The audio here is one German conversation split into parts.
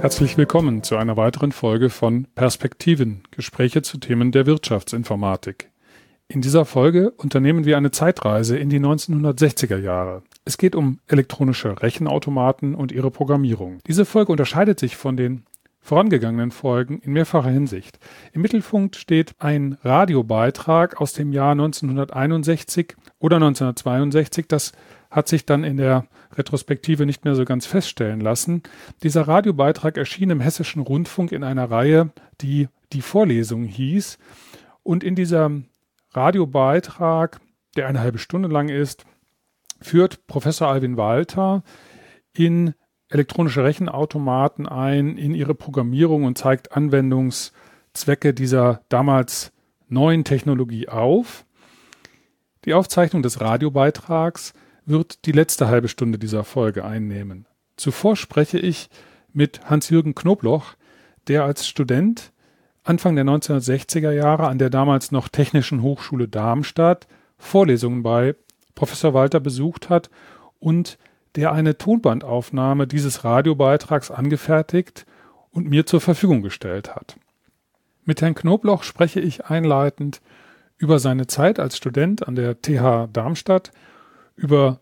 Herzlich willkommen zu einer weiteren Folge von Perspektiven, Gespräche zu Themen der Wirtschaftsinformatik. In dieser Folge unternehmen wir eine Zeitreise in die 1960er Jahre. Es geht um elektronische Rechenautomaten und ihre Programmierung. Diese Folge unterscheidet sich von den vorangegangenen Folgen in mehrfacher Hinsicht. Im Mittelpunkt steht ein Radiobeitrag aus dem Jahr 1961 oder 1962, das hat sich dann in der Retrospektive nicht mehr so ganz feststellen lassen. Dieser Radiobeitrag erschien im Hessischen Rundfunk in einer Reihe, die die Vorlesung hieß. Und in diesem Radiobeitrag, der eine halbe Stunde lang ist, führt Professor Alvin Walter in elektronische Rechenautomaten ein, in ihre Programmierung und zeigt Anwendungszwecke dieser damals neuen Technologie auf. Die Aufzeichnung des Radiobeitrags wird die letzte halbe Stunde dieser Folge einnehmen. Zuvor spreche ich mit Hans-Jürgen Knobloch, der als Student Anfang der 1960er Jahre an der damals noch Technischen Hochschule Darmstadt Vorlesungen bei Professor Walter besucht hat und der eine Tonbandaufnahme dieses Radiobeitrags angefertigt und mir zur Verfügung gestellt hat. Mit Herrn Knobloch spreche ich einleitend über seine Zeit als Student an der TH Darmstadt über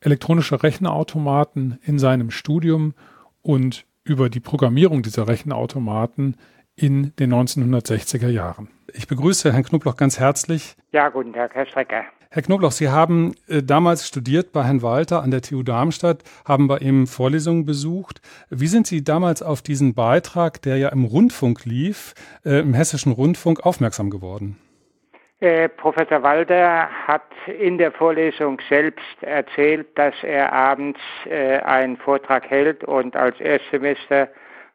elektronische Rechenautomaten in seinem Studium und über die Programmierung dieser Rechenautomaten in den 1960er Jahren. Ich begrüße Herrn Knobloch ganz herzlich. Ja, guten Tag, Herr Strecker. Herr Knobloch, Sie haben äh, damals studiert bei Herrn Walter an der TU Darmstadt, haben bei ihm Vorlesungen besucht. Wie sind Sie damals auf diesen Beitrag, der ja im Rundfunk lief, äh, im Hessischen Rundfunk, aufmerksam geworden? Äh, Professor Walter hat in der Vorlesung selbst erzählt, dass er abends äh, einen Vortrag hält und als Erstsemester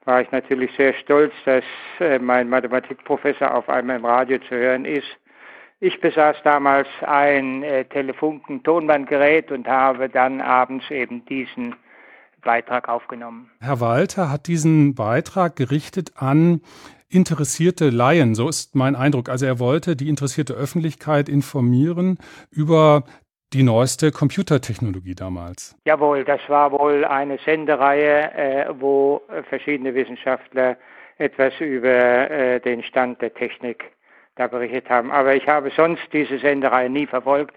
war ich natürlich sehr stolz, dass äh, mein Mathematikprofessor auf einmal im Radio zu hören ist. Ich besaß damals ein Telefunken-Tonbandgerät und habe dann abends eben diesen Beitrag aufgenommen. Herr Walter hat diesen Beitrag gerichtet an interessierte Laien, so ist mein Eindruck. Also er wollte die interessierte Öffentlichkeit informieren über die neueste Computertechnologie damals. Jawohl, das war wohl eine Sendereihe, äh, wo verschiedene Wissenschaftler etwas über äh, den Stand der Technik da berichtet haben. Aber ich habe sonst diese Sendereihe nie verfolgt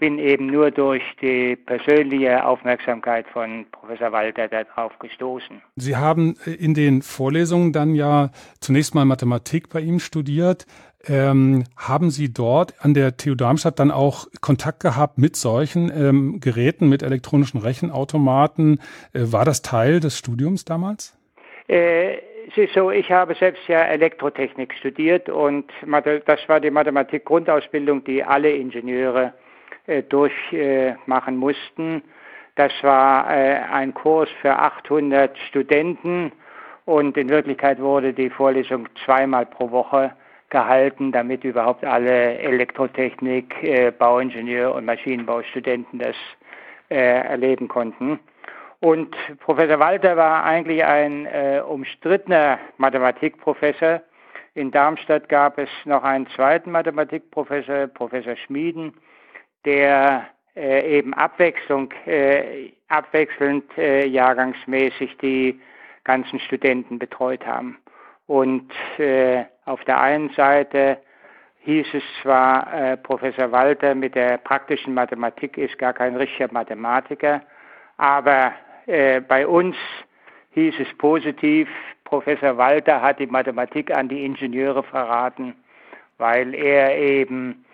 bin eben nur durch die persönliche Aufmerksamkeit von Professor Walter darauf gestoßen. Sie haben äh, in den Vorlesungen dann ja zunächst mal Mathematik bei ihm studiert. Ähm, haben Sie dort an der TU Darmstadt dann auch Kontakt gehabt mit solchen ähm, Geräten, mit elektronischen Rechenautomaten? Äh, war das Teil des Studiums damals? Äh, es ist so, ich habe selbst ja Elektrotechnik studiert und das war die Mathematik-Grundausbildung, die alle Ingenieure durchmachen mussten. Das war äh, ein Kurs für 800 Studenten und in Wirklichkeit wurde die Vorlesung zweimal pro Woche gehalten, damit überhaupt alle Elektrotechnik, äh, Bauingenieur und Maschinenbaustudenten das erleben konnten. Und Professor Walter war eigentlich ein äh, umstrittener Mathematikprofessor. In Darmstadt gab es noch einen zweiten Mathematikprofessor, Professor Schmieden, der äh, eben Abwechslung, äh, abwechselnd äh, jahrgangsmäßig die ganzen Studenten betreut haben. Und äh, auf der einen Seite hieß es zwar, äh, Professor Walter mit der praktischen Mathematik ist gar kein richtiger Mathematiker, aber äh, bei uns hieß es positiv, Professor Walter hat die Mathematik an die Ingenieure verraten, weil er eben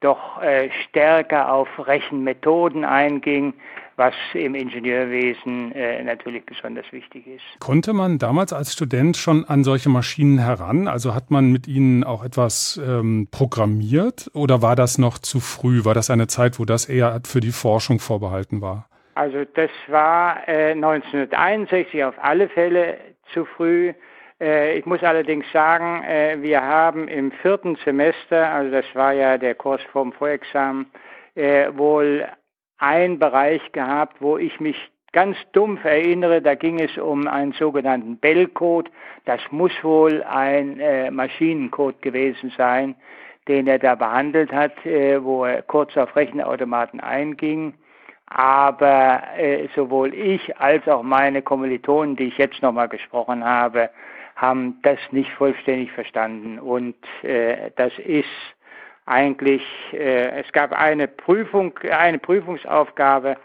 doch äh, stärker auf Rechenmethoden einging, was im Ingenieurwesen äh, natürlich besonders wichtig ist. Konnte man damals als Student schon an solche Maschinen heran? Also hat man mit ihnen auch etwas ähm, programmiert oder war das noch zu früh? War das eine Zeit, wo das eher für die Forschung vorbehalten war? Also das war äh, 1961 auf alle Fälle zu früh. Äh, ich muss allerdings sagen, äh, wir haben im vierten Semester, also das war ja der Kurs vom Vorexamen, äh, wohl einen Bereich gehabt, wo ich mich ganz dumpf erinnere, da ging es um einen sogenannten Bell-Code. Das muss wohl ein Maschinencode gewesen sein, den er da behandelt hat, wo er kurz auf Rechenautomaten einging. aber sowohl ich als auch meine Kommilitonen, die ich jetzt nochmal gesprochen habe, haben das nicht vollständig verstanden. Und äh, das ist eigentlich, äh, es gab eine Prüfung, eine Prüfungsaufgabe,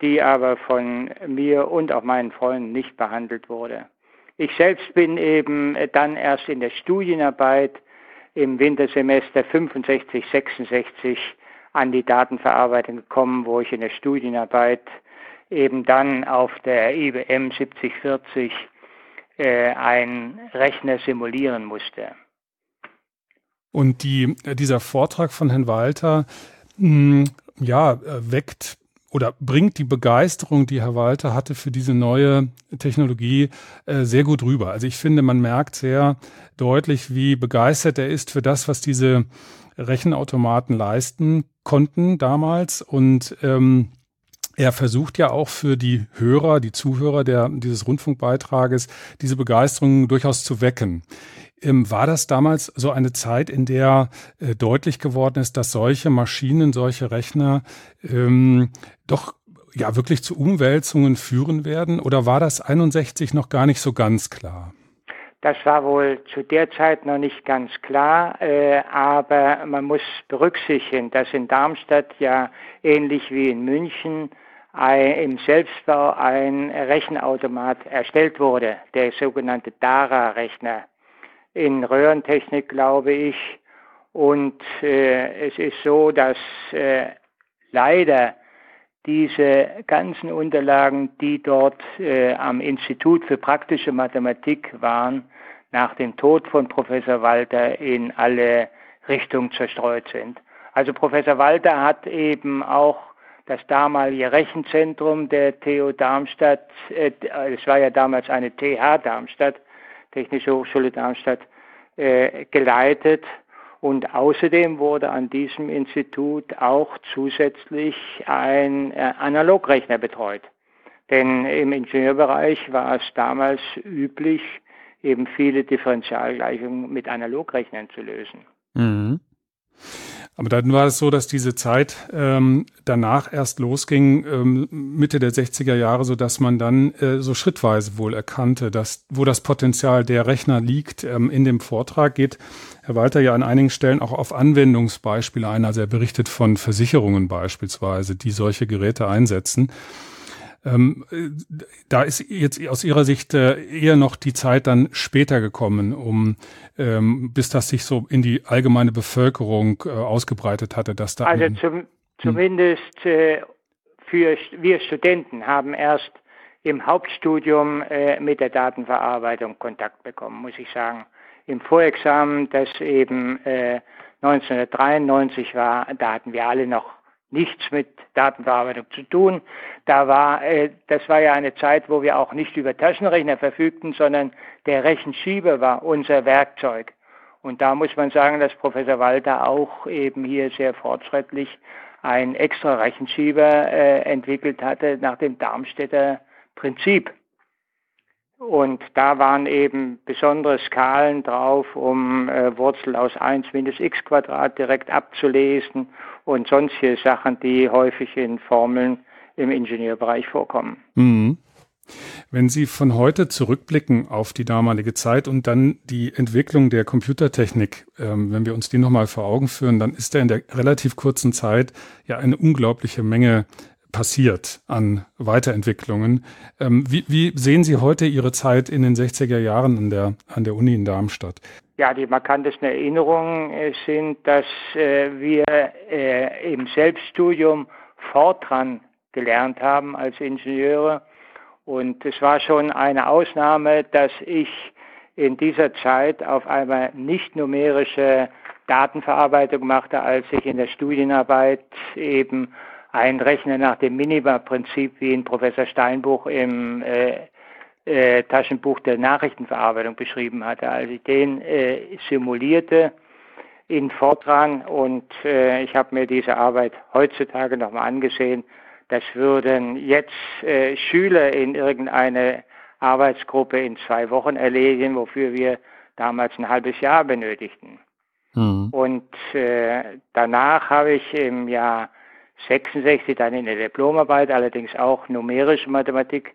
die aber von mir und auch meinen Freunden nicht behandelt wurde. Ich selbst bin eben dann erst in der Studienarbeit im Wintersemester 65, 66 an die Datenverarbeitung gekommen, wo ich in der Studienarbeit eben dann auf der IBM 7040 äh, einen Rechner simulieren musste. Und die, dieser Vortrag von Herrn Walter, mh, hm, ja, weckt oder bringt die Begeisterung, die Herr Walter hatte für diese neue Technologie, äh, sehr gut rüber. Also ich finde, man merkt sehr deutlich, wie begeistert er ist für das, was diese Rechenautomaten leisten konnten damals. Und ähm, er versucht ja auch für die Hörer, die Zuhörer der, dieses Rundfunkbeitrages, diese Begeisterung durchaus zu wecken. Ähm, war das damals so eine Zeit, in der äh, deutlich geworden ist, dass solche Maschinen, solche Rechner ähm, doch ja wirklich zu Umwälzungen führen werden? Oder war das 61 noch gar nicht so ganz klar? Das war wohl zu der Zeit noch nicht ganz klar, äh, aber man muss berücksichtigen, dass in Darmstadt ja ähnlich wie in München ein, im Selbstbau ein Rechenautomat erstellt wurde, der sogenannte DARA-Rechner in Röhrentechnik, glaube ich. Und äh, es ist so, dass äh, leider diese ganzen Unterlagen, die dort äh, am Institut für praktische Mathematik waren, nach dem Tod von Professor Walter in alle Richtungen zerstreut sind. Also Professor Walter hat eben auch das damalige Rechenzentrum der TU Darmstadt, äh, es war ja damals eine TH Darmstadt, Technische Hochschule Darmstadt, äh, geleitet. Und außerdem wurde an diesem Institut auch zusätzlich ein äh, Analogrechner betreut. Denn im Ingenieurbereich war es damals üblich, eben viele Differentialgleichungen mit Analogrechnern zu lösen. Mhm. Aber dann war es so, dass diese Zeit ähm, danach erst losging, ähm, Mitte der 60er Jahre, so dass man dann äh, so schrittweise wohl erkannte, dass wo das Potenzial der Rechner liegt. Ähm, in dem Vortrag geht Herr Walter ja an einigen Stellen auch auf Anwendungsbeispiele ein. Also er berichtet von Versicherungen beispielsweise, die solche Geräte einsetzen. Ähm, da ist jetzt aus Ihrer Sicht äh, eher noch die Zeit dann später gekommen, um ähm, bis das sich so in die allgemeine Bevölkerung äh, ausgebreitet hatte, dass da also zum, hm. zumindest äh, für wir Studenten haben erst im Hauptstudium äh, mit der Datenverarbeitung Kontakt bekommen, muss ich sagen. Im Vorexamen, das eben 1993 äh, war, da hatten wir alle noch nichts mit Datenverarbeitung zu tun. Da war, äh, das war ja eine Zeit, wo wir auch nicht über Taschenrechner verfügten, sondern der Rechenschieber war unser Werkzeug. Und da muss man sagen, dass Professor Walter auch eben hier sehr fortschrittlich ein extra Rechenschieber äh, entwickelt hatte nach dem Darmstädter Prinzip. Und da waren eben besondere Skalen drauf, um äh, Wurzel aus 1 minus x Quadrat direkt abzulesen und sonstige Sachen, die häufig in Formeln im Ingenieurbereich vorkommen. Mhm. Wenn Sie von heute zurückblicken auf die damalige Zeit und dann die Entwicklung der Computertechnik, ähm, wenn wir uns die nochmal vor Augen führen, dann ist da in der relativ kurzen Zeit ja eine unglaubliche Menge passiert an Weiterentwicklungen. Ähm, wie, wie, sehen Sie heute Ihre Zeit in den 60er Jahren an der, an der Uni in Darmstadt? Ja, die markantesten Erinnerungen äh, sind, dass äh, wir äh, im Selbststudium Fortran gelernt haben als Ingenieure. Und es war schon eine Ausnahme, dass ich in dieser Zeit auf einmal nicht numerische Datenverarbeitung machte, als ich in der Studienarbeit eben ein Rechner nach dem Minima-Prinzip, wie ihn Professor Steinbuch im äh, äh, Taschenbuch der Nachrichtenverarbeitung beschrieben hatte. Also ich den äh, simulierte in Fortran und äh, ich habe mir diese Arbeit heutzutage nochmal angesehen. Das würden jetzt äh, Schüler in irgendeine Arbeitsgruppe in zwei Wochen erledigen, wofür wir damals ein halbes Jahr benötigten. Mhm. Und äh, danach habe ich im Jahr 66 dann in der Diplomarbeit, allerdings auch numerische Mathematik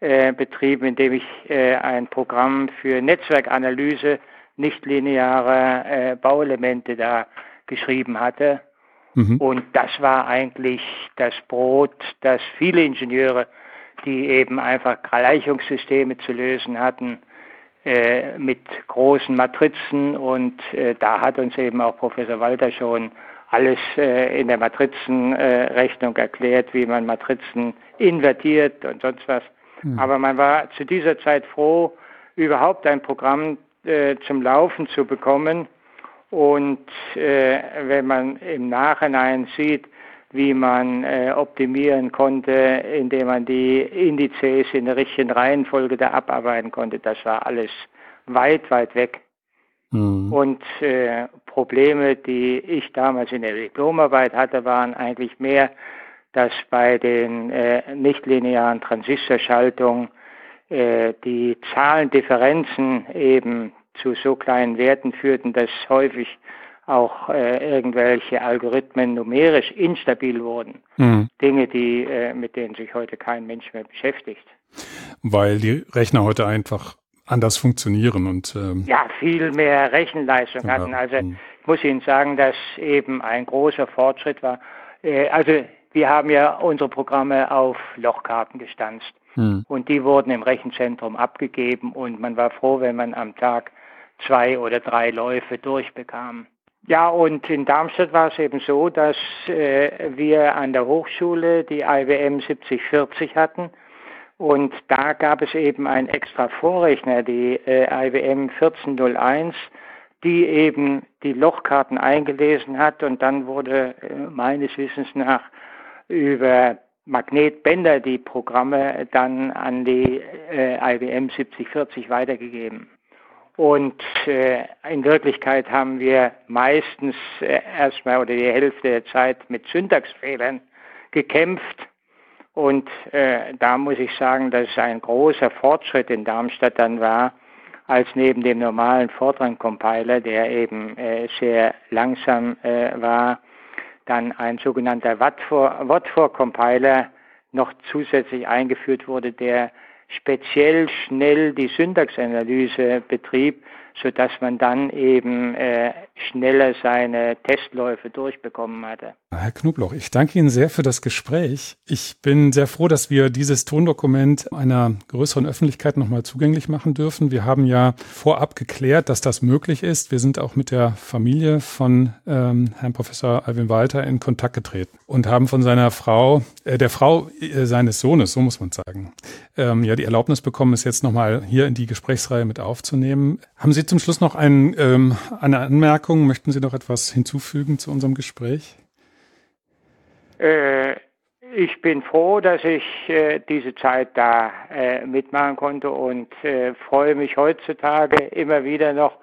äh, betrieben, indem ich äh, ein Programm für Netzwerkanalyse nichtlineare äh, Bauelemente da geschrieben hatte. Mhm. Und das war eigentlich das Brot, das viele Ingenieure, die eben einfach Gleichungssysteme zu lösen hatten, äh, mit großen Matrizen. Und äh, da hat uns eben auch Professor Walter schon alles äh, in der Matrizenrechnung erklärt, wie man Matrizen invertiert und sonst was. Mhm. Aber man war zu dieser Zeit froh, überhaupt ein Programm äh, zum Laufen zu bekommen, und äh, wenn man im Nachhinein sieht, wie man äh, optimieren konnte, indem man die Indizes in der richtigen Reihenfolge da abarbeiten konnte, das war alles weit, weit weg. Mhm. Und äh, Probleme, die ich damals in der Diplomarbeit hatte, waren eigentlich mehr, dass bei den äh, nichtlinearen Transistorschaltungen äh, die Zahlendifferenzen eben zu so kleinen Werten führten, dass häufig auch äh, irgendwelche Algorithmen numerisch instabil wurden. Mhm. Dinge, die, äh, mit denen sich heute kein Mensch mehr beschäftigt. Weil die Rechner heute einfach anders funktionieren und ähm ja viel mehr Rechenleistung ja, hatten. Also mhm. ich muss Ihnen sagen, dass eben ein großer Fortschritt war. Äh, also wir haben ja unsere Programme auf Lochkarten gestanzt mhm. und die wurden im Rechenzentrum abgegeben und man war froh, wenn man am Tag zwei oder drei Läufe durchbekam. Ja, und in Darmstadt war es eben so, dass äh, wir an der Hochschule die IWM 7040 hatten. Und da gab es eben einen extra Vorrechner, die äh, IWM 1401, die eben die Lochkarten eingelesen hat. Und dann wurde äh, meines Wissens nach über Magnetbänder die Programme dann an die äh, IWM 7040 weitergegeben. Und äh, in Wirklichkeit haben wir meistens äh, erstmal oder die Hälfte der Zeit mit Syntaxfehlern gekämpft. Und äh, da muss ich sagen, dass es ein großer Fortschritt in Darmstadt dann war, als neben dem normalen Fortran-Compiler, der eben äh, sehr langsam äh, war, dann ein sogenannter Watt-for-Compiler noch zusätzlich eingeführt wurde, der speziell schnell die Syntaxanalyse betrieb, sodass man dann eben äh, schneller seine Testläufe durchbekommen hatte. Herr Knobloch, ich danke Ihnen sehr für das Gespräch. Ich bin sehr froh, dass wir dieses Tondokument einer größeren Öffentlichkeit nochmal zugänglich machen dürfen. Wir haben ja vorab geklärt, dass das möglich ist. Wir sind auch mit der Familie von ähm, Herrn Professor Alvin Walter in Kontakt getreten und haben von seiner Frau, äh, der Frau äh, seines Sohnes, so muss man sagen, ähm, ja die Erlaubnis bekommen, es jetzt nochmal hier in die Gesprächsreihe mit aufzunehmen. Haben Sie zum Schluss noch ein, ähm, eine Anmerkung? Möchten Sie noch etwas hinzufügen zu unserem Gespräch? Äh, ich bin froh, dass ich äh, diese Zeit da äh, mitmachen konnte und äh, freue mich heutzutage immer wieder noch,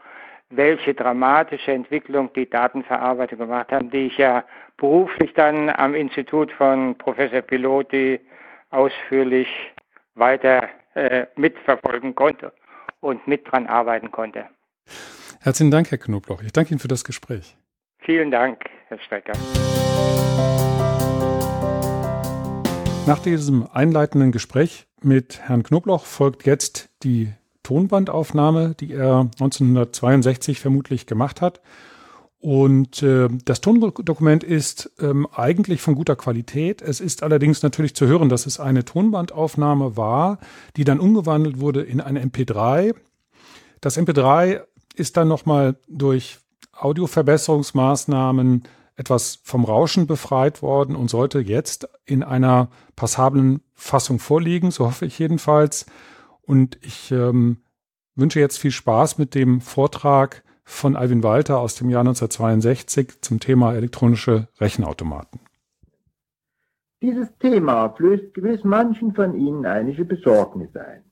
welche dramatische Entwicklung die Datenverarbeitung gemacht haben, die ich ja beruflich dann am Institut von Professor Piloti ausführlich weiter äh, mitverfolgen konnte und mit dran arbeiten konnte. Herzlichen Dank, Herr Knobloch. Ich danke Ihnen für das Gespräch. Vielen Dank, Herr Strecker. Nach diesem einleitenden Gespräch mit Herrn Knobloch folgt jetzt die Tonbandaufnahme, die er 1962 vermutlich gemacht hat. Und äh, das Tondokument ist ähm, eigentlich von guter Qualität. Es ist allerdings natürlich zu hören, dass es eine Tonbandaufnahme war, die dann umgewandelt wurde in eine MP3. Das MP3 ist dann nochmal durch Audioverbesserungsmaßnahmen etwas vom Rauschen befreit worden und sollte jetzt in einer passablen Fassung vorliegen, so hoffe ich jedenfalls. Und ich ähm, wünsche jetzt viel Spaß mit dem Vortrag von Alvin Walter aus dem Jahr 1962 zum Thema elektronische Rechenautomaten. Dieses Thema flößt gewiss manchen von Ihnen einige Besorgnis ein.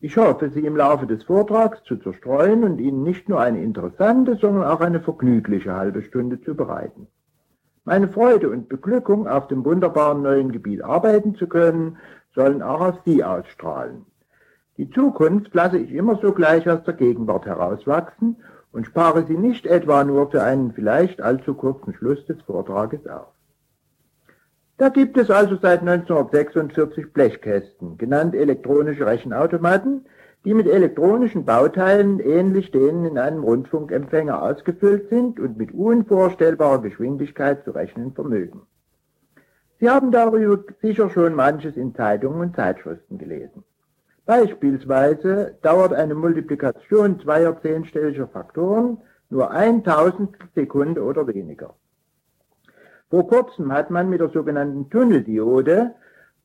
Ich hoffe, Sie im Laufe des Vortrags zu zerstreuen und Ihnen nicht nur eine interessante, sondern auch eine vergnügliche halbe Stunde zu bereiten. Meine Freude und Beglückung, auf dem wunderbaren neuen Gebiet arbeiten zu können, sollen auch auf Sie ausstrahlen. Die Zukunft lasse ich immer sogleich aus der Gegenwart herauswachsen und spare sie nicht etwa nur für einen vielleicht allzu kurzen Schluss des Vortrages auf. Da gibt es also seit 1946 Blechkästen, genannt elektronische Rechenautomaten, die mit elektronischen Bauteilen ähnlich denen in einem Rundfunkempfänger ausgefüllt sind und mit unvorstellbarer Geschwindigkeit zu rechnen vermögen. Sie haben darüber sicher schon manches in Zeitungen und Zeitschriften gelesen. Beispielsweise dauert eine Multiplikation zweier zehnstelliger Faktoren nur ein Tausendstel Sekunde oder weniger. Vor kurzem hat man mit der sogenannten Tunneldiode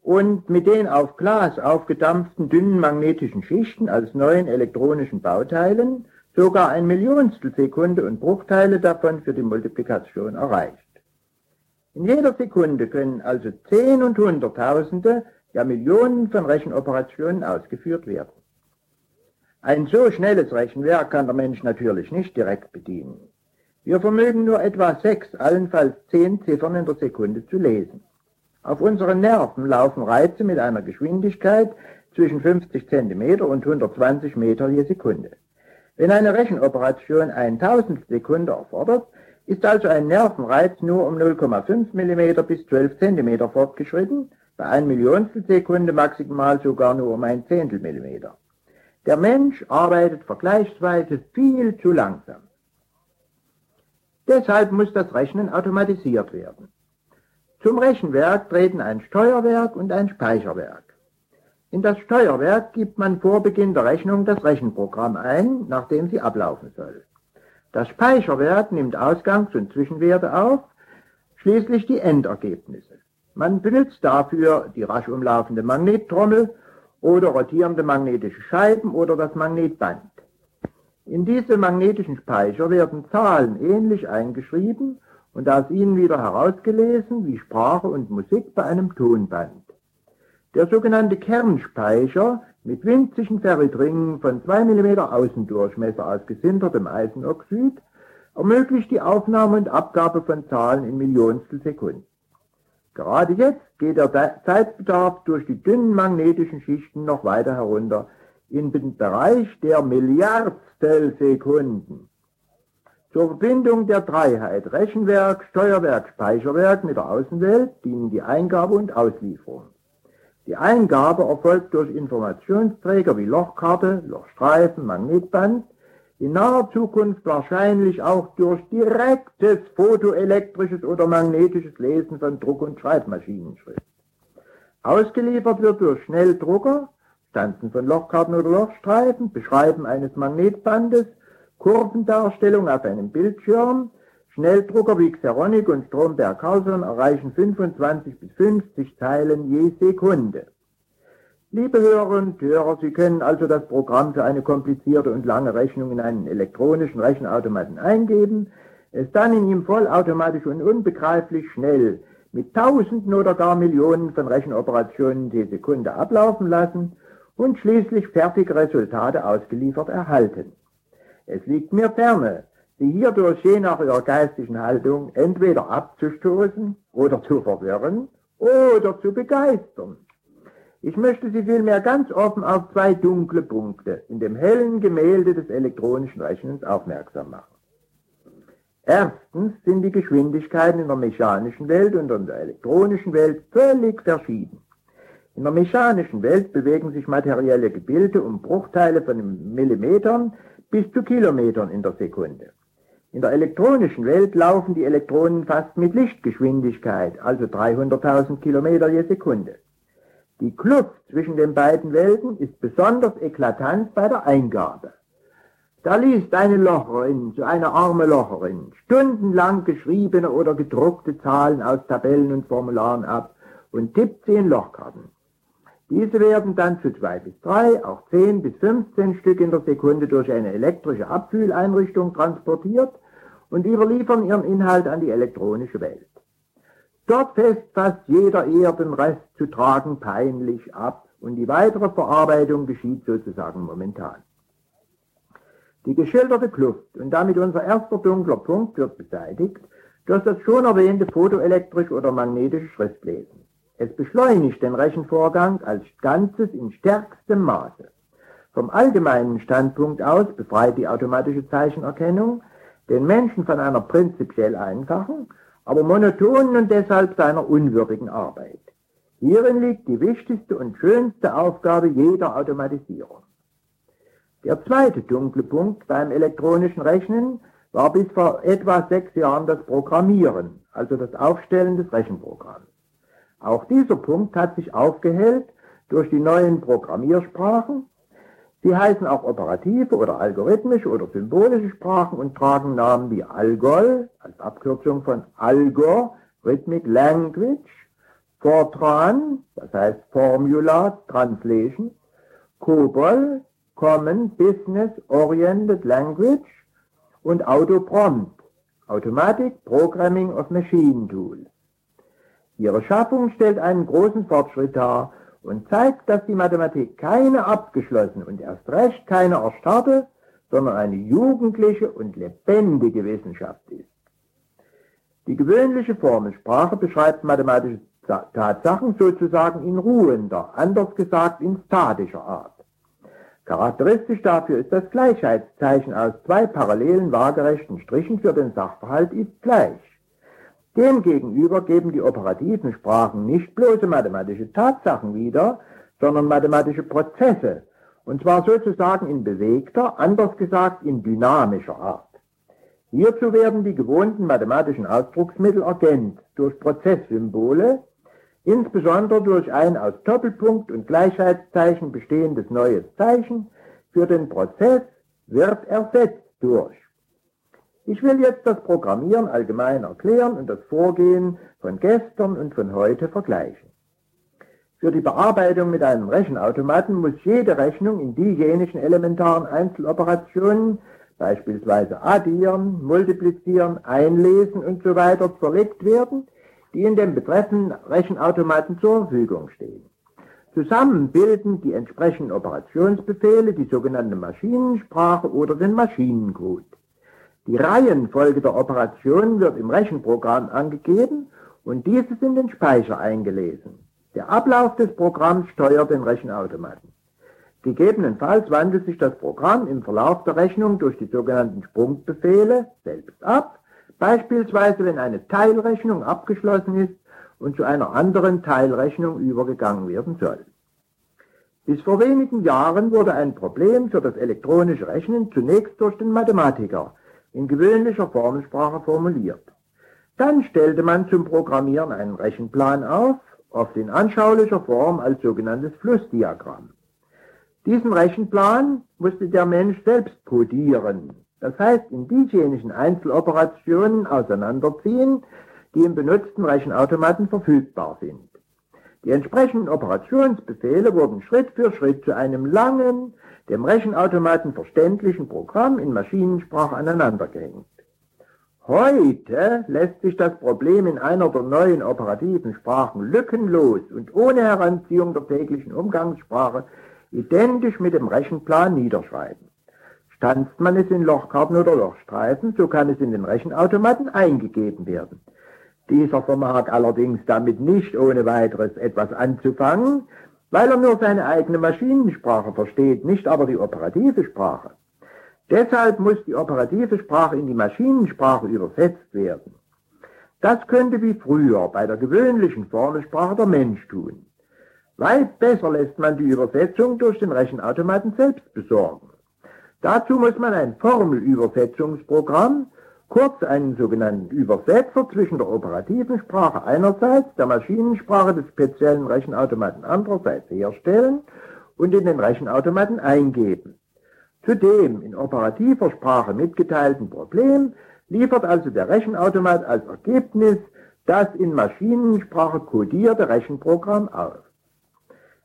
und mit den auf Glas aufgedampften dünnen magnetischen Schichten als neuen elektronischen Bauteilen sogar ein Millionstel Sekunde und Bruchteile davon für die Multiplikation erreicht. In jeder Sekunde können also Zehn- und Hunderttausende, ja Millionen von Rechenoperationen ausgeführt werden. Ein so schnelles Rechenwerk kann der Mensch natürlich nicht direkt bedienen. Wir vermögen nur etwa sechs, allenfalls zehn Ziffern in der Sekunde zu lesen. Auf unseren Nerven laufen Reize mit einer Geschwindigkeit zwischen 50 cm und 120 Meter je Sekunde. Wenn eine Rechenoperation ein Tausendstel Sekunde erfordert, ist also ein Nervenreiz nur um 0,5 mm bis 12 cm fortgeschritten, bei 1 Millionstel Sekunde maximal sogar nur um ein Zehntel Millimeter. Der Mensch arbeitet vergleichsweise viel zu langsam. Deshalb muss das Rechnen automatisiert werden. Zum Rechenwerk treten ein Steuerwerk und ein Speicherwerk. In das Steuerwerk gibt man vor Beginn der Rechnung das Rechenprogramm ein, nach dem sie ablaufen soll. Das Speicherwerk nimmt Ausgangs- und Zwischenwerte auf, schließlich die Endergebnisse. Man benutzt dafür die rasch umlaufende Magnettrommel oder rotierende magnetische Scheiben oder das Magnetband. In diese magnetischen Speicher werden Zahlen ähnlich eingeschrieben und aus ihnen wieder herausgelesen wie Sprache und Musik bei einem Tonband. Der sogenannte Kernspeicher mit winzigen Ferritringen von 2 mm Außendurchmesser aus gesintertem Eisenoxid ermöglicht die Aufnahme und Abgabe von Zahlen in Millionstel Sekunden. Gerade jetzt geht der Zeitbedarf durch die dünnen magnetischen Schichten noch weiter herunter in den Bereich der Milliardstel Sekunden. Zur Verbindung der Dreiheit Rechenwerk, Steuerwerk, Speicherwerk mit der Außenwelt dienen die Eingabe und Auslieferung. Die Eingabe erfolgt durch Informationsträger wie Lochkarte, Lochstreifen, Magnetband, in naher Zukunft wahrscheinlich auch durch direktes photoelektrisches oder magnetisches Lesen von Druck- und Schreibmaschinenschrift. Ausgeliefert wird durch Schnelldrucker, Stanzen von Lochkarten oder Lochstreifen, Beschreiben eines Magnetbandes, Kurvendarstellung auf einem Bildschirm, Schnelldrucker wie Xeronic und Stromberg-Carlson erreichen 25 bis 50 Zeilen je Sekunde. Liebe Hörerinnen und Hörer, Sie können also das Programm für eine komplizierte und lange Rechnung in einen elektronischen Rechenautomaten eingeben, es dann in ihm vollautomatisch und unbegreiflich schnell mit Tausenden oder gar Millionen von Rechenoperationen je Sekunde ablaufen lassen und schließlich fertige Resultate ausgeliefert erhalten. Es liegt mir ferne, Sie hierdurch je nach Ihrer geistigen Haltung entweder abzustoßen oder zu verwirren oder zu begeistern. Ich möchte Sie vielmehr ganz offen auf zwei dunkle Punkte in dem hellen Gemälde des elektronischen Rechnens aufmerksam machen. Erstens sind die Geschwindigkeiten in der mechanischen Welt und in der elektronischen Welt völlig verschieden. In der mechanischen Welt bewegen sich materielle Gebilde um Bruchteile von Millimetern bis zu Kilometern in der Sekunde. In der elektronischen Welt laufen die Elektronen fast mit Lichtgeschwindigkeit, also 300.000 Kilometer je Sekunde. Die Kluft zwischen den beiden Welten ist besonders eklatant bei der Eingabe. Da liest eine Locherin, so eine arme Locherin, stundenlang geschriebene oder gedruckte Zahlen aus Tabellen und Formularen ab und tippt sie in Lochkarten. Diese werden dann zu zwei bis drei, auch zehn bis 15 Stück in der Sekunde durch eine elektrische Abfühleinrichtung transportiert und überliefern ihren Inhalt an die elektronische Welt. Dort jeder eher den Rest zu tragen peinlich ab und die weitere Verarbeitung geschieht sozusagen momentan. Die geschilderte Kluft und damit unser erster dunkler Punkt wird beseitigt durch das schon erwähnte photoelektrische oder magnetische Schriftlesen. Es beschleunigt den Rechenvorgang als Ganzes in stärkstem Maße. Vom allgemeinen Standpunkt aus befreit die automatische Zeichenerkennung den Menschen von einer prinzipiell einfachen, aber monotonen und deshalb seiner unwürdigen Arbeit. Hierin liegt die wichtigste und schönste Aufgabe jeder Automatisierung. Der zweite dunkle Punkt beim elektronischen Rechnen war bis vor etwa sechs Jahren das Programmieren, also das Aufstellen des Rechenprogramms. Auch dieser Punkt hat sich aufgehellt durch die neuen Programmiersprachen. Sie heißen auch operative oder algorithmische oder symbolische Sprachen und tragen Namen wie Algol als Abkürzung von Algor, Rhythmic Language, Fortran, das heißt Formula Translation, COBOL, Common Business Oriented Language und Autoprompt, Automatic Programming of Machine Tool. Ihre Schaffung stellt einen großen Fortschritt dar und zeigt, dass die Mathematik keine abgeschlossene und erst recht keine erstarrte, sondern eine jugendliche und lebendige Wissenschaft ist. Die gewöhnliche Formelsprache beschreibt mathematische Tatsachen sozusagen in ruhender, anders gesagt in statischer Art. Charakteristisch dafür ist das Gleichheitszeichen aus zwei parallelen waagerechten Strichen für den Sachverhalt ist gleich. Demgegenüber geben die operativen Sprachen nicht bloße mathematische Tatsachen wieder, sondern mathematische Prozesse, und zwar sozusagen in bewegter, anders gesagt in dynamischer Art. Hierzu werden die gewohnten mathematischen Ausdrucksmittel ergänzt durch Prozesssymbole, insbesondere durch ein aus Doppelpunkt und Gleichheitszeichen bestehendes neues Zeichen für den Prozess wird ersetzt durch. Ich will jetzt das Programmieren allgemein erklären und das Vorgehen von gestern und von heute vergleichen. Für die Bearbeitung mit einem Rechenautomaten muss jede Rechnung in diejenigen elementaren Einzeloperationen, beispielsweise addieren, multiplizieren, einlesen und so weiter, zerlegt werden, die in dem betreffenden Rechenautomaten zur Verfügung stehen. Zusammen bilden die entsprechenden Operationsbefehle die sogenannte Maschinensprache oder den Maschinencode. Die Reihenfolge der Operationen wird im Rechenprogramm angegeben und dieses in den Speicher eingelesen. Der Ablauf des Programms steuert den Rechenautomaten. Gegebenenfalls wandelt sich das Programm im Verlauf der Rechnung durch die sogenannten Sprungbefehle selbst ab, beispielsweise wenn eine Teilrechnung abgeschlossen ist und zu einer anderen Teilrechnung übergegangen werden soll. Bis vor wenigen Jahren wurde ein Problem für das elektronische Rechnen zunächst durch den Mathematiker in gewöhnlicher Formelsprache formuliert. Dann stellte man zum Programmieren einen Rechenplan auf, oft in anschaulicher Form als sogenanntes Flussdiagramm. Diesen Rechenplan musste der Mensch selbst codieren, das heißt in diejenigen Einzeloperationen auseinanderziehen, die im benutzten Rechenautomaten verfügbar sind. Die entsprechenden Operationsbefehle wurden Schritt für Schritt zu einem langen, dem Rechenautomaten verständlichen Programm in Maschinensprache aneinandergehängt. Heute lässt sich das Problem in einer der neuen operativen Sprachen lückenlos und ohne Heranziehung der täglichen Umgangssprache identisch mit dem Rechenplan niederschreiben. Stanzt man es in Lochkarten oder Lochstreifen, so kann es in den Rechenautomaten eingegeben werden. Dieser vermag allerdings damit nicht ohne weiteres etwas anzufangen, weil er nur seine eigene Maschinensprache versteht, nicht aber die operative Sprache. Deshalb muss die operative Sprache in die Maschinensprache übersetzt werden. Das könnte wie früher bei der gewöhnlichen Formelsprache der Mensch tun. Weit besser lässt man die Übersetzung durch den Rechenautomaten selbst besorgen. Dazu muss man ein Formelübersetzungsprogramm kurz einen sogenannten Übersetzer zwischen der operativen Sprache einerseits, der Maschinensprache des speziellen Rechenautomaten andererseits herstellen und in den Rechenautomaten eingeben. Zu dem in operativer Sprache mitgeteilten Problem liefert also der Rechenautomat als Ergebnis das in Maschinensprache kodierte Rechenprogramm aus.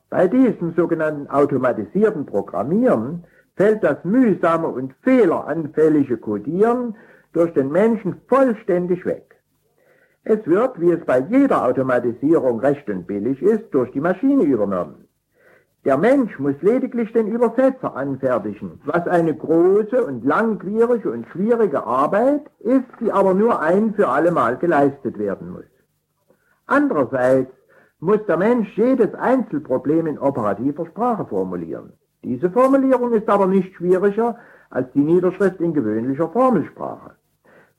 Bei diesem sogenannten automatisierten Programmieren fällt das mühsame und fehleranfällige Codieren durch den Menschen vollständig weg. Es wird, wie es bei jeder Automatisierung recht und billig ist, durch die Maschine übernommen. Der Mensch muss lediglich den Übersetzer anfertigen, was eine große und langwierige und schwierige Arbeit ist, die aber nur ein für alle Mal geleistet werden muss. Andererseits muss der Mensch jedes Einzelproblem in operativer Sprache formulieren. Diese Formulierung ist aber nicht schwieriger als die Niederschrift in gewöhnlicher Formelsprache.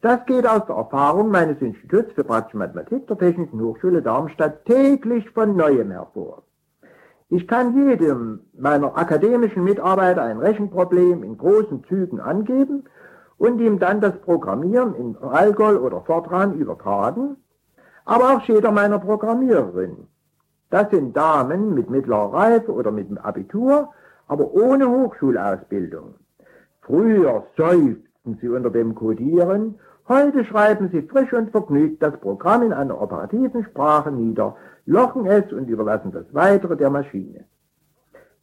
Das geht aus der Erfahrung meines Instituts für praktische Mathematik der Technischen Hochschule Darmstadt täglich von neuem hervor. Ich kann jedem meiner akademischen Mitarbeiter ein Rechenproblem in großen Zügen angeben und ihm dann das Programmieren in Algol oder Fortran übertragen, aber auch jeder meiner Programmiererinnen. Das sind Damen mit mittlerer Reife oder mit dem Abitur, aber ohne Hochschulausbildung. Früher seufzten sie unter dem Codieren Heute schreiben Sie frisch und vergnügt das Programm in einer operativen Sprache nieder, lochen es und überlassen das Weitere der Maschine.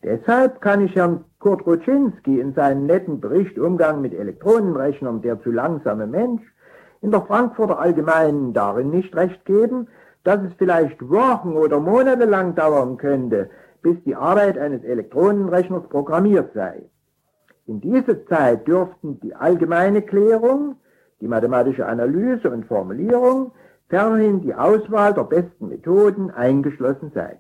Deshalb kann ich Herrn Kurt Ruczynski in seinem netten Bericht Umgang mit Elektronenrechnern der zu langsame Mensch in der Frankfurter Allgemeinen darin nicht recht geben, dass es vielleicht Wochen oder Monate lang dauern könnte, bis die Arbeit eines Elektronenrechners programmiert sei. In dieser Zeit dürften die allgemeine Klärung, die mathematische Analyse und Formulierung, fernerhin die Auswahl der besten Methoden eingeschlossen sein.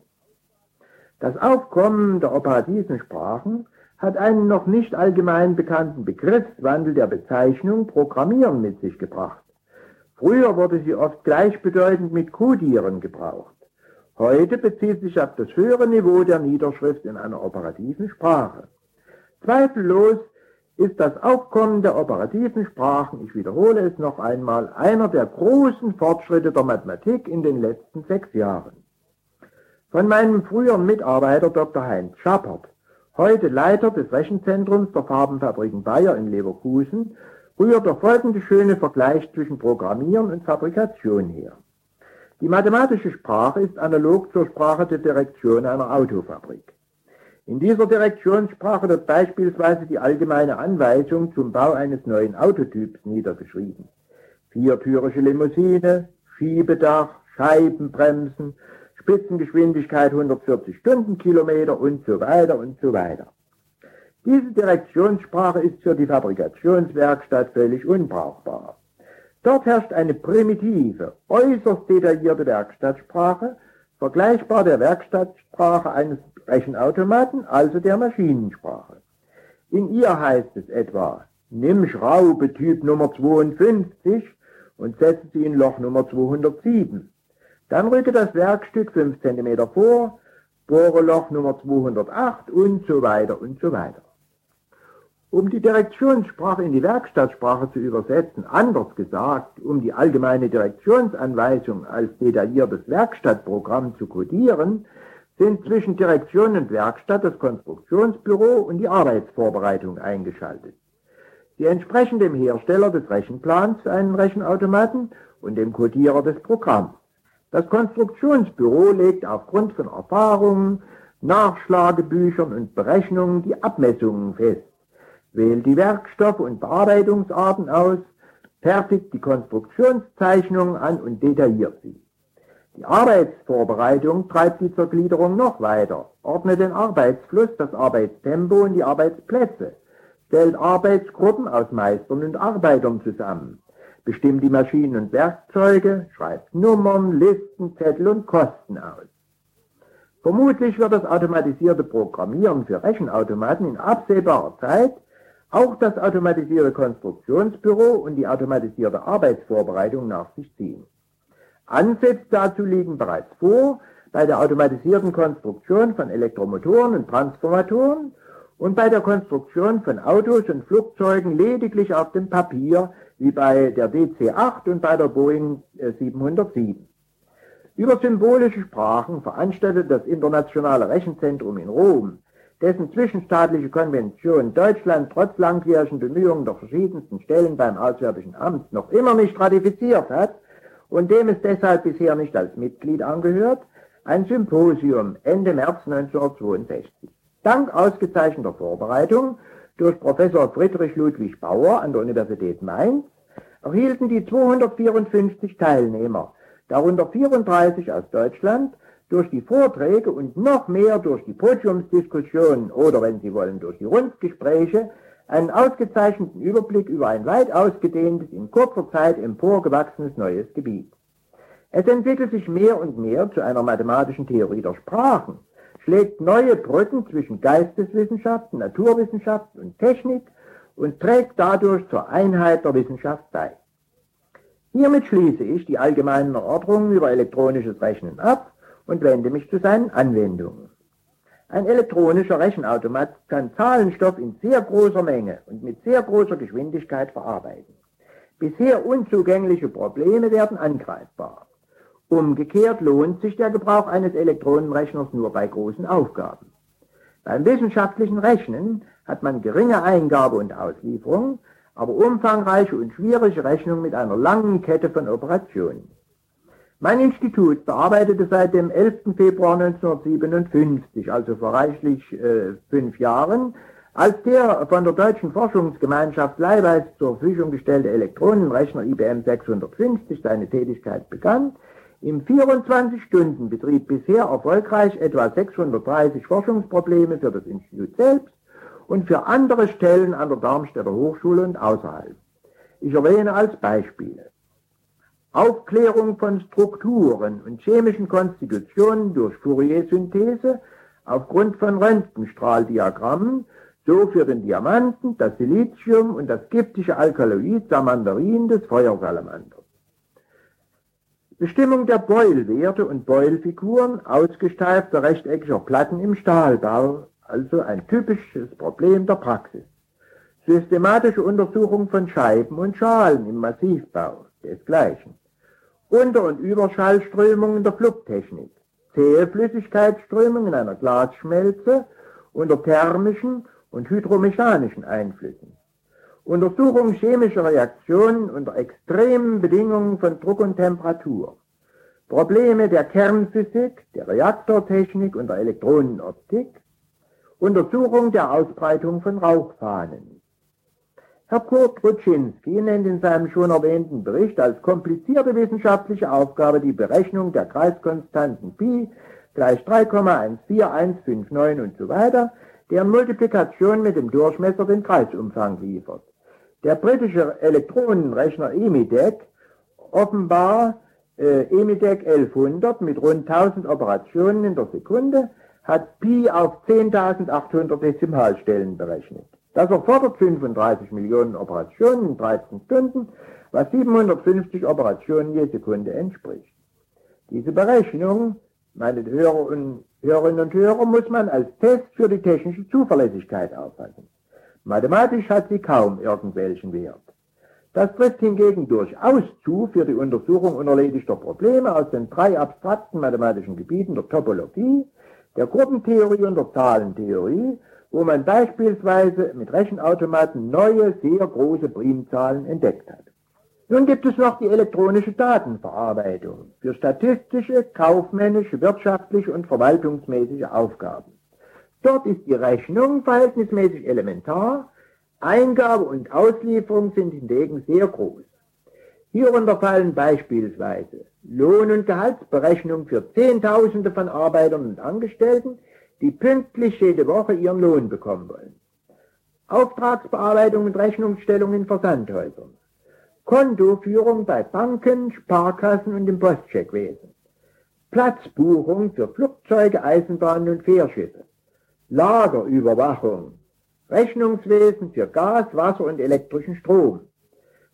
Das Aufkommen der operativen Sprachen hat einen noch nicht allgemein bekannten Begriffswandel der Bezeichnung Programmieren mit sich gebracht. Früher wurde sie oft gleichbedeutend mit Codieren gebraucht. Heute bezieht sich auf das höhere Niveau der Niederschrift in einer operativen Sprache. Zweifellos ist das Aufkommen der operativen Sprachen, ich wiederhole es noch einmal, einer der großen Fortschritte der Mathematik in den letzten sechs Jahren. Von meinem früheren Mitarbeiter Dr. Heinz Schappert, heute Leiter des Rechenzentrums der Farbenfabriken Bayer in Leverkusen, rührt der folgende schöne Vergleich zwischen Programmieren und Fabrikation her. Die mathematische Sprache ist analog zur Sprache der Direktion einer Autofabrik. In dieser Direktionssprache wird beispielsweise die allgemeine Anweisung zum Bau eines neuen Autotyps niedergeschrieben. Viertürige Limousine, Schiebedach, Scheibenbremsen, Spitzengeschwindigkeit 140 Stundenkilometer und so weiter und so weiter. Diese Direktionssprache ist für die Fabrikationswerkstatt völlig unbrauchbar. Dort herrscht eine primitive, äußerst detaillierte Werkstattsprache, vergleichbar der Werkstattsprache eines Rechenautomaten, also der Maschinensprache. In ihr heißt es etwa, nimm Schraube Typ Nummer 52 und setze sie in Loch Nummer 207. Dann rücke das Werkstück 5 cm vor, bohre Loch Nummer 208 und so weiter und so weiter. Um die Direktionssprache in die Werkstattsprache zu übersetzen, anders gesagt, um die allgemeine Direktionsanweisung als detailliertes Werkstattprogramm zu codieren, sind zwischen Direktion und Werkstatt das Konstruktionsbüro und die Arbeitsvorbereitung eingeschaltet. Sie entsprechen dem Hersteller des Rechenplans für einen Rechenautomaten und dem Codierer des Programms. Das Konstruktionsbüro legt aufgrund von Erfahrungen, Nachschlagebüchern und Berechnungen die Abmessungen fest, wählt die Werkstoffe und Bearbeitungsarten aus, fertigt die Konstruktionszeichnungen an und detailliert sie. Die Arbeitsvorbereitung treibt die Zergliederung noch weiter, ordnet den Arbeitsfluss, das Arbeitstempo und die Arbeitsplätze, stellt Arbeitsgruppen aus Meistern und Arbeitern zusammen, bestimmt die Maschinen und Werkzeuge, schreibt Nummern, Listen, Zettel und Kosten aus. Vermutlich wird das automatisierte Programmieren für Rechenautomaten in absehbarer Zeit auch das automatisierte Konstruktionsbüro und die automatisierte Arbeitsvorbereitung nach sich ziehen. Ansätze dazu liegen bereits vor bei der automatisierten Konstruktion von Elektromotoren und Transformatoren und bei der Konstruktion von Autos und Flugzeugen lediglich auf dem Papier, wie bei der DC-8 und bei der Boeing 707. Äh, Über symbolische Sprachen veranstaltet das Internationale Rechenzentrum in Rom, dessen zwischenstaatliche Konvention Deutschland trotz langjährigen Bemühungen der verschiedensten Stellen beim Auswärtigen Amt noch immer nicht ratifiziert hat, und dem es deshalb bisher nicht als Mitglied angehört, ein Symposium Ende März 1962. Dank ausgezeichneter Vorbereitung durch Professor Friedrich Ludwig Bauer an der Universität Mainz erhielten die 254 Teilnehmer, darunter 34 aus Deutschland, durch die Vorträge und noch mehr durch die Podiumsdiskussionen oder, wenn Sie wollen, durch die Rundgespräche einen ausgezeichneten Überblick über ein weit ausgedehntes, in kurzer Zeit emporgewachsenes neues Gebiet. Es entwickelt sich mehr und mehr zu einer mathematischen Theorie der Sprachen, schlägt neue Brücken zwischen Geisteswissenschaften, Naturwissenschaften und Technik und trägt dadurch zur Einheit der Wissenschaft bei. Hiermit schließe ich die allgemeinen Erörterungen über elektronisches Rechnen ab und wende mich zu seinen Anwendungen. Ein elektronischer Rechenautomat kann Zahlenstoff in sehr großer Menge und mit sehr großer Geschwindigkeit verarbeiten. Bisher unzugängliche Probleme werden angreifbar. Umgekehrt lohnt sich der Gebrauch eines Elektronenrechners nur bei großen Aufgaben. Beim wissenschaftlichen Rechnen hat man geringe Eingabe und Auslieferung, aber umfangreiche und schwierige Rechnungen mit einer langen Kette von Operationen. Mein Institut bearbeitete seit dem 11. Februar 1957, also vor reichlich äh, fünf Jahren, als der von der Deutschen Forschungsgemeinschaft Leihweis zur Verfügung gestellte Elektronenrechner IBM 650 seine Tätigkeit begann, im 24-Stunden-Betrieb bisher erfolgreich etwa 630 Forschungsprobleme für das Institut selbst und für andere Stellen an der Darmstädter Hochschule und außerhalb. Ich erwähne als Beispiele. Aufklärung von Strukturen und chemischen Konstitutionen durch Fourier-Synthese aufgrund von Röntgenstrahldiagrammen, so für den Diamanten, das Silizium und das giftige Alkaloid Samandarin des Feuersalamanders. Bestimmung der Beulwerte und Beulfiguren ausgesteifter rechteckiger Platten im Stahlbau, also ein typisches Problem der Praxis. Systematische Untersuchung von Scheiben und Schalen im Massivbau, desgleichen. Unter- und Überschallströmungen der Flugtechnik, zähe Flüssigkeitsströmungen in einer Glasschmelze unter thermischen und hydromechanischen Einflüssen. Untersuchung chemischer Reaktionen unter extremen Bedingungen von Druck und Temperatur. Probleme der Kernphysik, der Reaktortechnik und der Elektronenoptik. Untersuchung der Ausbreitung von Rauchfahnen. Herr Kurt Rutschinski nennt in seinem schon erwähnten Bericht als komplizierte wissenschaftliche Aufgabe die Berechnung der Kreiskonstanten Pi gleich 3,14159 und so weiter, deren Multiplikation mit dem Durchmesser den Kreisumfang liefert. Der britische Elektronenrechner EMIDEC, offenbar äh, EMIDEC 1100 mit rund 1000 Operationen in der Sekunde, hat Pi auf 10.800 Dezimalstellen berechnet. Das erfordert 35 Millionen Operationen in 13 Stunden, was 750 Operationen je Sekunde entspricht. Diese Berechnung, meine Hörer und, Hörerinnen und Hörer, muss man als Test für die technische Zuverlässigkeit auffassen. Mathematisch hat sie kaum irgendwelchen Wert. Das trifft hingegen durchaus zu für die Untersuchung unerledigter Probleme aus den drei abstrakten mathematischen Gebieten der Topologie, der Gruppentheorie und der Zahlentheorie wo man beispielsweise mit Rechenautomaten neue, sehr große Primzahlen entdeckt hat. Nun gibt es noch die elektronische Datenverarbeitung für statistische, kaufmännische, wirtschaftliche und verwaltungsmäßige Aufgaben. Dort ist die Rechnung verhältnismäßig elementar, Eingabe und Auslieferung sind hingegen sehr groß. Hierunter fallen beispielsweise Lohn- und Gehaltsberechnung für Zehntausende von Arbeitern und Angestellten, die pünktlich jede Woche ihren Lohn bekommen wollen. Auftragsbearbeitung und Rechnungsstellung in Versandhäusern. Kontoführung bei Banken, Sparkassen und im Postcheckwesen. Platzbuchung für Flugzeuge, Eisenbahnen und Fährschiffe. Lagerüberwachung. Rechnungswesen für Gas, Wasser und elektrischen Strom.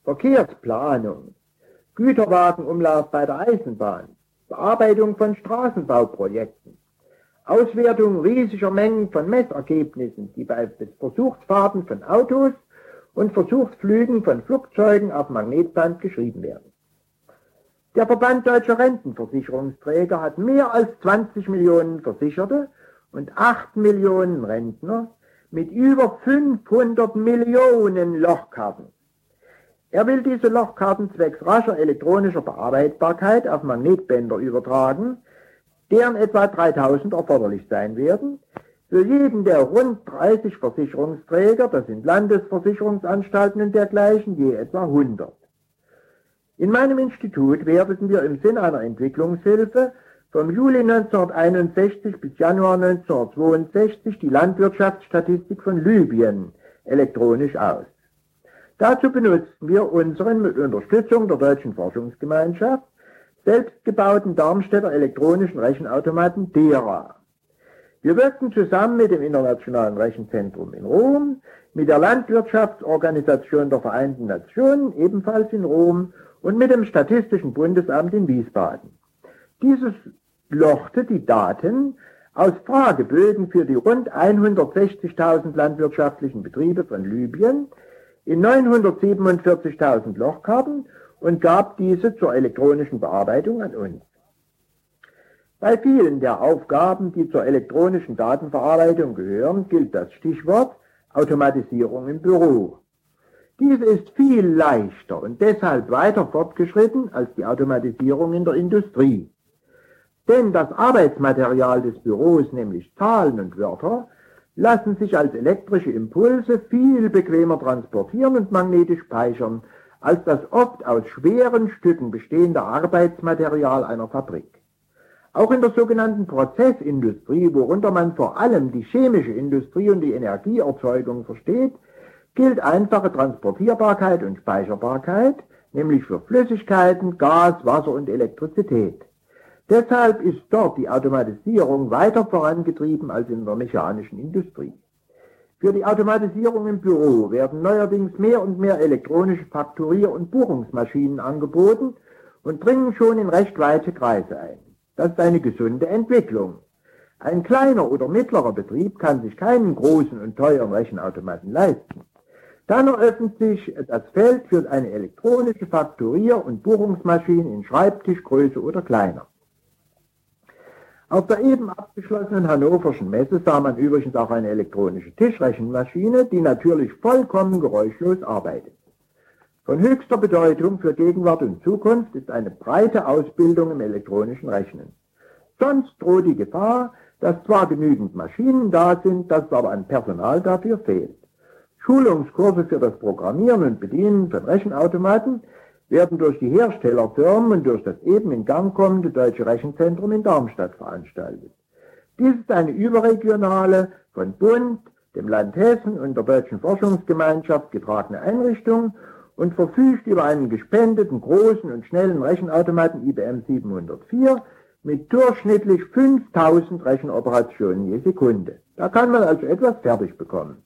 Verkehrsplanung. Güterwagenumlauf bei der Eisenbahn. Bearbeitung von Straßenbauprojekten. Auswertung riesiger Mengen von Messergebnissen, die bei Versuchsfahrten von Autos und Versuchsflügen von Flugzeugen auf Magnetband geschrieben werden. Der Verband Deutscher Rentenversicherungsträger hat mehr als 20 Millionen Versicherte und 8 Millionen Rentner mit über 500 Millionen Lochkarten. Er will diese Lochkarten zwecks rascher elektronischer Bearbeitbarkeit auf Magnetbänder übertragen, deren etwa 3000 erforderlich sein werden, für jeden der rund 30 Versicherungsträger, das sind Landesversicherungsanstalten und dergleichen, je etwa 100. In meinem Institut werteten wir im Sinn einer Entwicklungshilfe vom Juli 1961 bis Januar 1962 die Landwirtschaftsstatistik von Libyen elektronisch aus. Dazu benutzten wir unseren mit Unterstützung der Deutschen Forschungsgemeinschaft selbstgebauten Darmstädter elektronischen Rechenautomaten DERA. Wir wirkten zusammen mit dem Internationalen Rechenzentrum in Rom, mit der Landwirtschaftsorganisation der Vereinten Nationen, ebenfalls in Rom, und mit dem Statistischen Bundesamt in Wiesbaden. Dieses lochte die Daten aus Fragebögen für die rund 160.000 landwirtschaftlichen Betriebe von Libyen in 947.000 Lochkarten und gab diese zur elektronischen Bearbeitung an uns. Bei vielen der Aufgaben, die zur elektronischen Datenverarbeitung gehören, gilt das Stichwort Automatisierung im Büro. Diese ist viel leichter und deshalb weiter fortgeschritten als die Automatisierung in der Industrie. Denn das Arbeitsmaterial des Büros, nämlich Zahlen und Wörter, lassen sich als elektrische Impulse viel bequemer transportieren und magnetisch speichern, als das oft aus schweren Stücken bestehende Arbeitsmaterial einer Fabrik. Auch in der sogenannten Prozessindustrie, worunter man vor allem die chemische Industrie und die Energieerzeugung versteht, gilt einfache Transportierbarkeit und Speicherbarkeit, nämlich für Flüssigkeiten, Gas, Wasser und Elektrizität. Deshalb ist dort die Automatisierung weiter vorangetrieben als in der mechanischen Industrie. Für die Automatisierung im Büro werden neuerdings mehr und mehr elektronische Fakturier- und Buchungsmaschinen angeboten und dringen schon in recht weite Kreise ein. Das ist eine gesunde Entwicklung. Ein kleiner oder mittlerer Betrieb kann sich keinen großen und teuren Rechenautomaten leisten. Dann eröffnet sich das Feld für eine elektronische Fakturier- und Buchungsmaschine in Schreibtischgröße oder kleiner. Auf der eben abgeschlossenen hannoverschen Messe sah man übrigens auch eine elektronische Tischrechenmaschine, die natürlich vollkommen geräuschlos arbeitet. Von höchster Bedeutung für Gegenwart und Zukunft ist eine breite Ausbildung im elektronischen Rechnen. Sonst droht die Gefahr, dass zwar genügend Maschinen da sind, dass aber an Personal dafür fehlt. Schulungskurse für das Programmieren und Bedienen von Rechenautomaten werden durch die Herstellerfirmen und durch das eben in Gang kommende Deutsche Rechenzentrum in Darmstadt veranstaltet. Dies ist eine überregionale, von Bund, dem Land Hessen und der Deutschen Forschungsgemeinschaft getragene Einrichtung und verfügt über einen gespendeten großen und schnellen Rechenautomaten IBM 704 mit durchschnittlich 5000 Rechenoperationen je Sekunde. Da kann man also etwas fertig bekommen.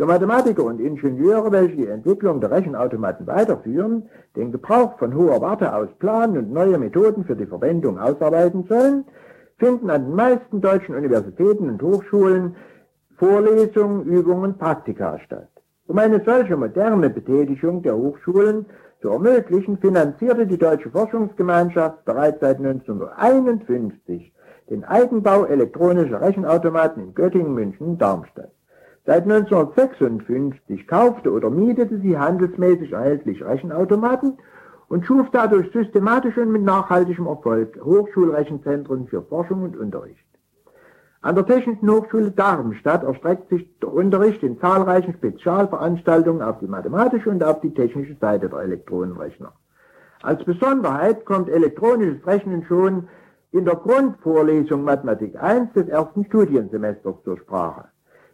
Für Mathematiker und Ingenieure, welche die Entwicklung der Rechenautomaten weiterführen, den Gebrauch von hoher Warte aus planen und neue Methoden für die Verwendung ausarbeiten sollen, finden an den meisten deutschen Universitäten und Hochschulen Vorlesungen, Übungen, Praktika statt. Um eine solche moderne Betätigung der Hochschulen zu ermöglichen, finanzierte die Deutsche Forschungsgemeinschaft bereits seit 1951 den Eigenbau elektronischer Rechenautomaten in Göttingen, München und Darmstadt. Seit 1956 kaufte oder mietete sie handelsmäßig erhältlich Rechenautomaten und schuf dadurch systematisch und mit nachhaltigem Erfolg Hochschulrechenzentren für Forschung und Unterricht. An der Technischen Hochschule Darmstadt erstreckt sich der Unterricht in zahlreichen Spezialveranstaltungen auf die mathematische und auf die technische Seite der Elektronenrechner. Als Besonderheit kommt elektronisches Rechnen schon in der Grundvorlesung Mathematik 1 des ersten Studiensemesters zur Sprache.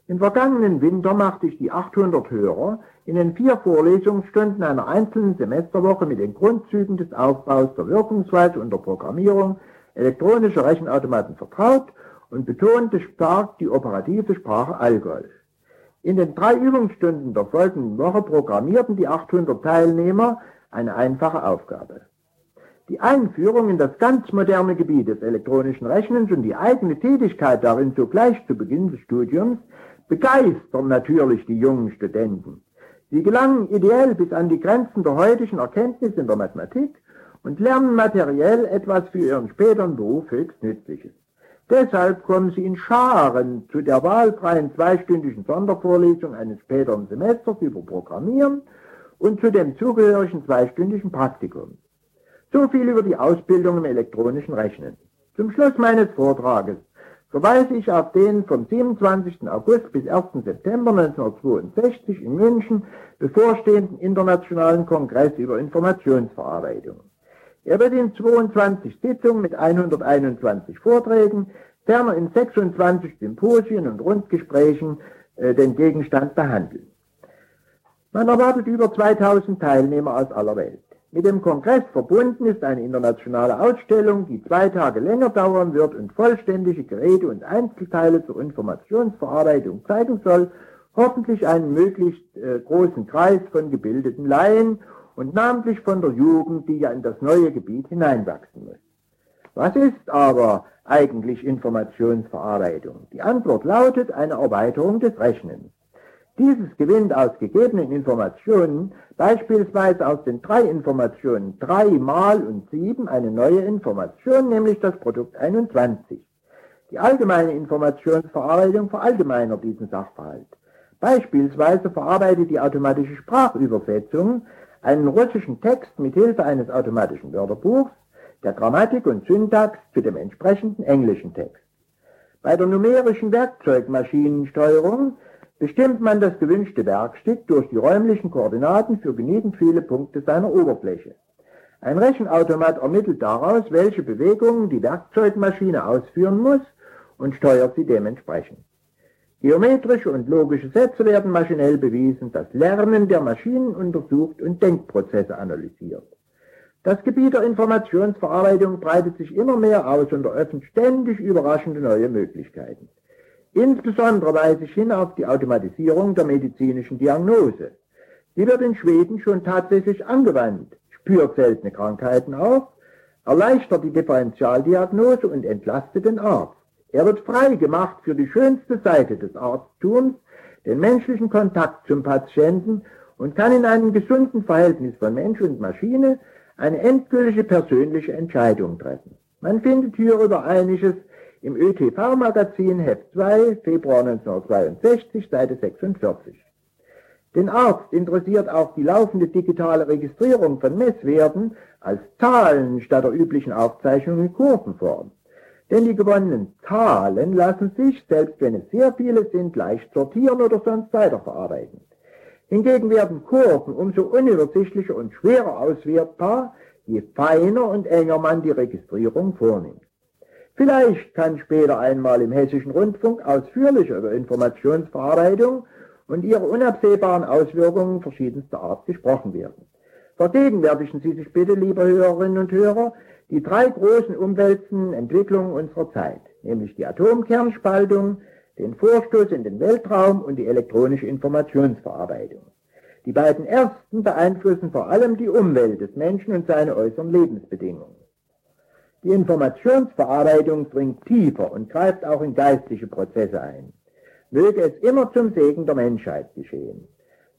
Im vergangenen Winter machte ich die 800 Hörer in den vier Vorlesungsstunden einer einzelnen Semesterwoche mit den Grundzügen des Aufbaus der Wirkungsweise und der Programmierung elektronischer Rechenautomaten vertraut und betonte stark die operative Sprache Algol. In den drei Übungsstunden der folgenden Woche programmierten die 800 Teilnehmer eine einfache Aufgabe. Die Einführung in das ganz moderne Gebiet des elektronischen Rechnens und die eigene Tätigkeit darin sogleich zu Beginn des Studiums begeistern natürlich die jungen Studenten. Sie gelangen ideell bis an die Grenzen der heutigen Erkenntnis in der Mathematik und lernen materiell etwas für ihren späteren Beruf höchst Nützliches. Deshalb kommen sie in Scharen zu der wahlfreien zweistündigen Sondervorlesung eines späteren Semesters über Programmieren und zu dem zugehörigen zweistündigen Praktikum. So viel über die Ausbildung im elektronischen Rechnen. Zum Schluss meines Vortrages verweise ich auf den vom 27. August bis 1. September 1962 in München bevorstehenden Internationalen Kongress über Informationsverarbeitung. Er wird in 22 Sitzungen mit 121 Vorträgen, ferner in 26 Symposien und Rundgesprächen äh, den Gegenstand behandeln. Man erwartet über 2000 Teilnehmer aus aller Welt. Mit dem Kongress verbunden ist eine internationale Ausstellung, die zwei Tage länger dauern wird und vollständige Geräte und Einzelteile zur Informationsverarbeitung zeigen soll, hoffentlich einen möglichst äh, großen Kreis von gebildeten Laien und namentlich von der Jugend, die ja in das neue Gebiet hineinwachsen muss. Was ist aber eigentlich Informationsverarbeitung? Die Antwort lautet eine Erweiterung des Rechnens. Dieses gewinnt aus gegebenen Informationen, beispielsweise aus den drei Informationen 3 mal und 7, eine neue Information, nämlich das Produkt 21. Die allgemeine Informationsverarbeitung verallgemeinert diesen Sachverhalt. Beispielsweise verarbeitet die automatische Sprachübersetzung einen russischen Text mit Hilfe eines automatischen Wörterbuchs, der Grammatik und Syntax zu dem entsprechenden englischen Text. Bei der numerischen Werkzeugmaschinensteuerung bestimmt man das gewünschte Werkstück durch die räumlichen Koordinaten für genügend viele Punkte seiner Oberfläche. Ein Rechenautomat ermittelt daraus, welche Bewegungen die Werkzeugmaschine ausführen muss und steuert sie dementsprechend. Geometrische und logische Sätze werden maschinell bewiesen, das Lernen der Maschinen untersucht und Denkprozesse analysiert. Das Gebiet der Informationsverarbeitung breitet sich immer mehr aus und eröffnet ständig überraschende neue Möglichkeiten. Insbesondere weise ich hin auf die Automatisierung der medizinischen Diagnose. Die wird in Schweden schon tatsächlich angewandt, spürt seltene Krankheiten auf, erleichtert die Differentialdiagnose und entlastet den Arzt. Er wird frei gemacht für die schönste Seite des Arztums, den menschlichen Kontakt zum Patienten und kann in einem gesunden Verhältnis von Mensch und Maschine eine endgültige persönliche Entscheidung treffen. Man findet hierüber einiges im ÖTV-Magazin Heft 2, Februar 1962, Seite 46. Den Arzt interessiert auch die laufende digitale Registrierung von Messwerten als Zahlen statt der üblichen Aufzeichnung in Kurvenform. Denn die gewonnenen Zahlen lassen sich, selbst wenn es sehr viele sind, leicht sortieren oder sonst weiterverarbeiten. Hingegen werden Kurven umso unübersichtlicher und schwerer auswertbar, je feiner und enger man die Registrierung vornimmt. Vielleicht kann später einmal im Hessischen Rundfunk ausführlicher über Informationsverarbeitung und ihre unabsehbaren Auswirkungen verschiedenster Art gesprochen werden. Vergegenwärtigen Sie sich bitte, liebe Hörerinnen und Hörer, die drei großen umwälzenden Entwicklungen unserer Zeit, nämlich die Atomkernspaltung, den Vorstoß in den Weltraum und die elektronische Informationsverarbeitung. Die beiden ersten beeinflussen vor allem die Umwelt des Menschen und seine äußeren Lebensbedingungen. Die Informationsverarbeitung dringt tiefer und greift auch in geistliche Prozesse ein. Möge es immer zum Segen der Menschheit geschehen.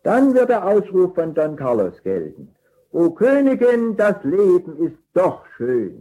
Dann wird der Ausruf von Don Carlos gelten. O Königin, das Leben ist doch schön.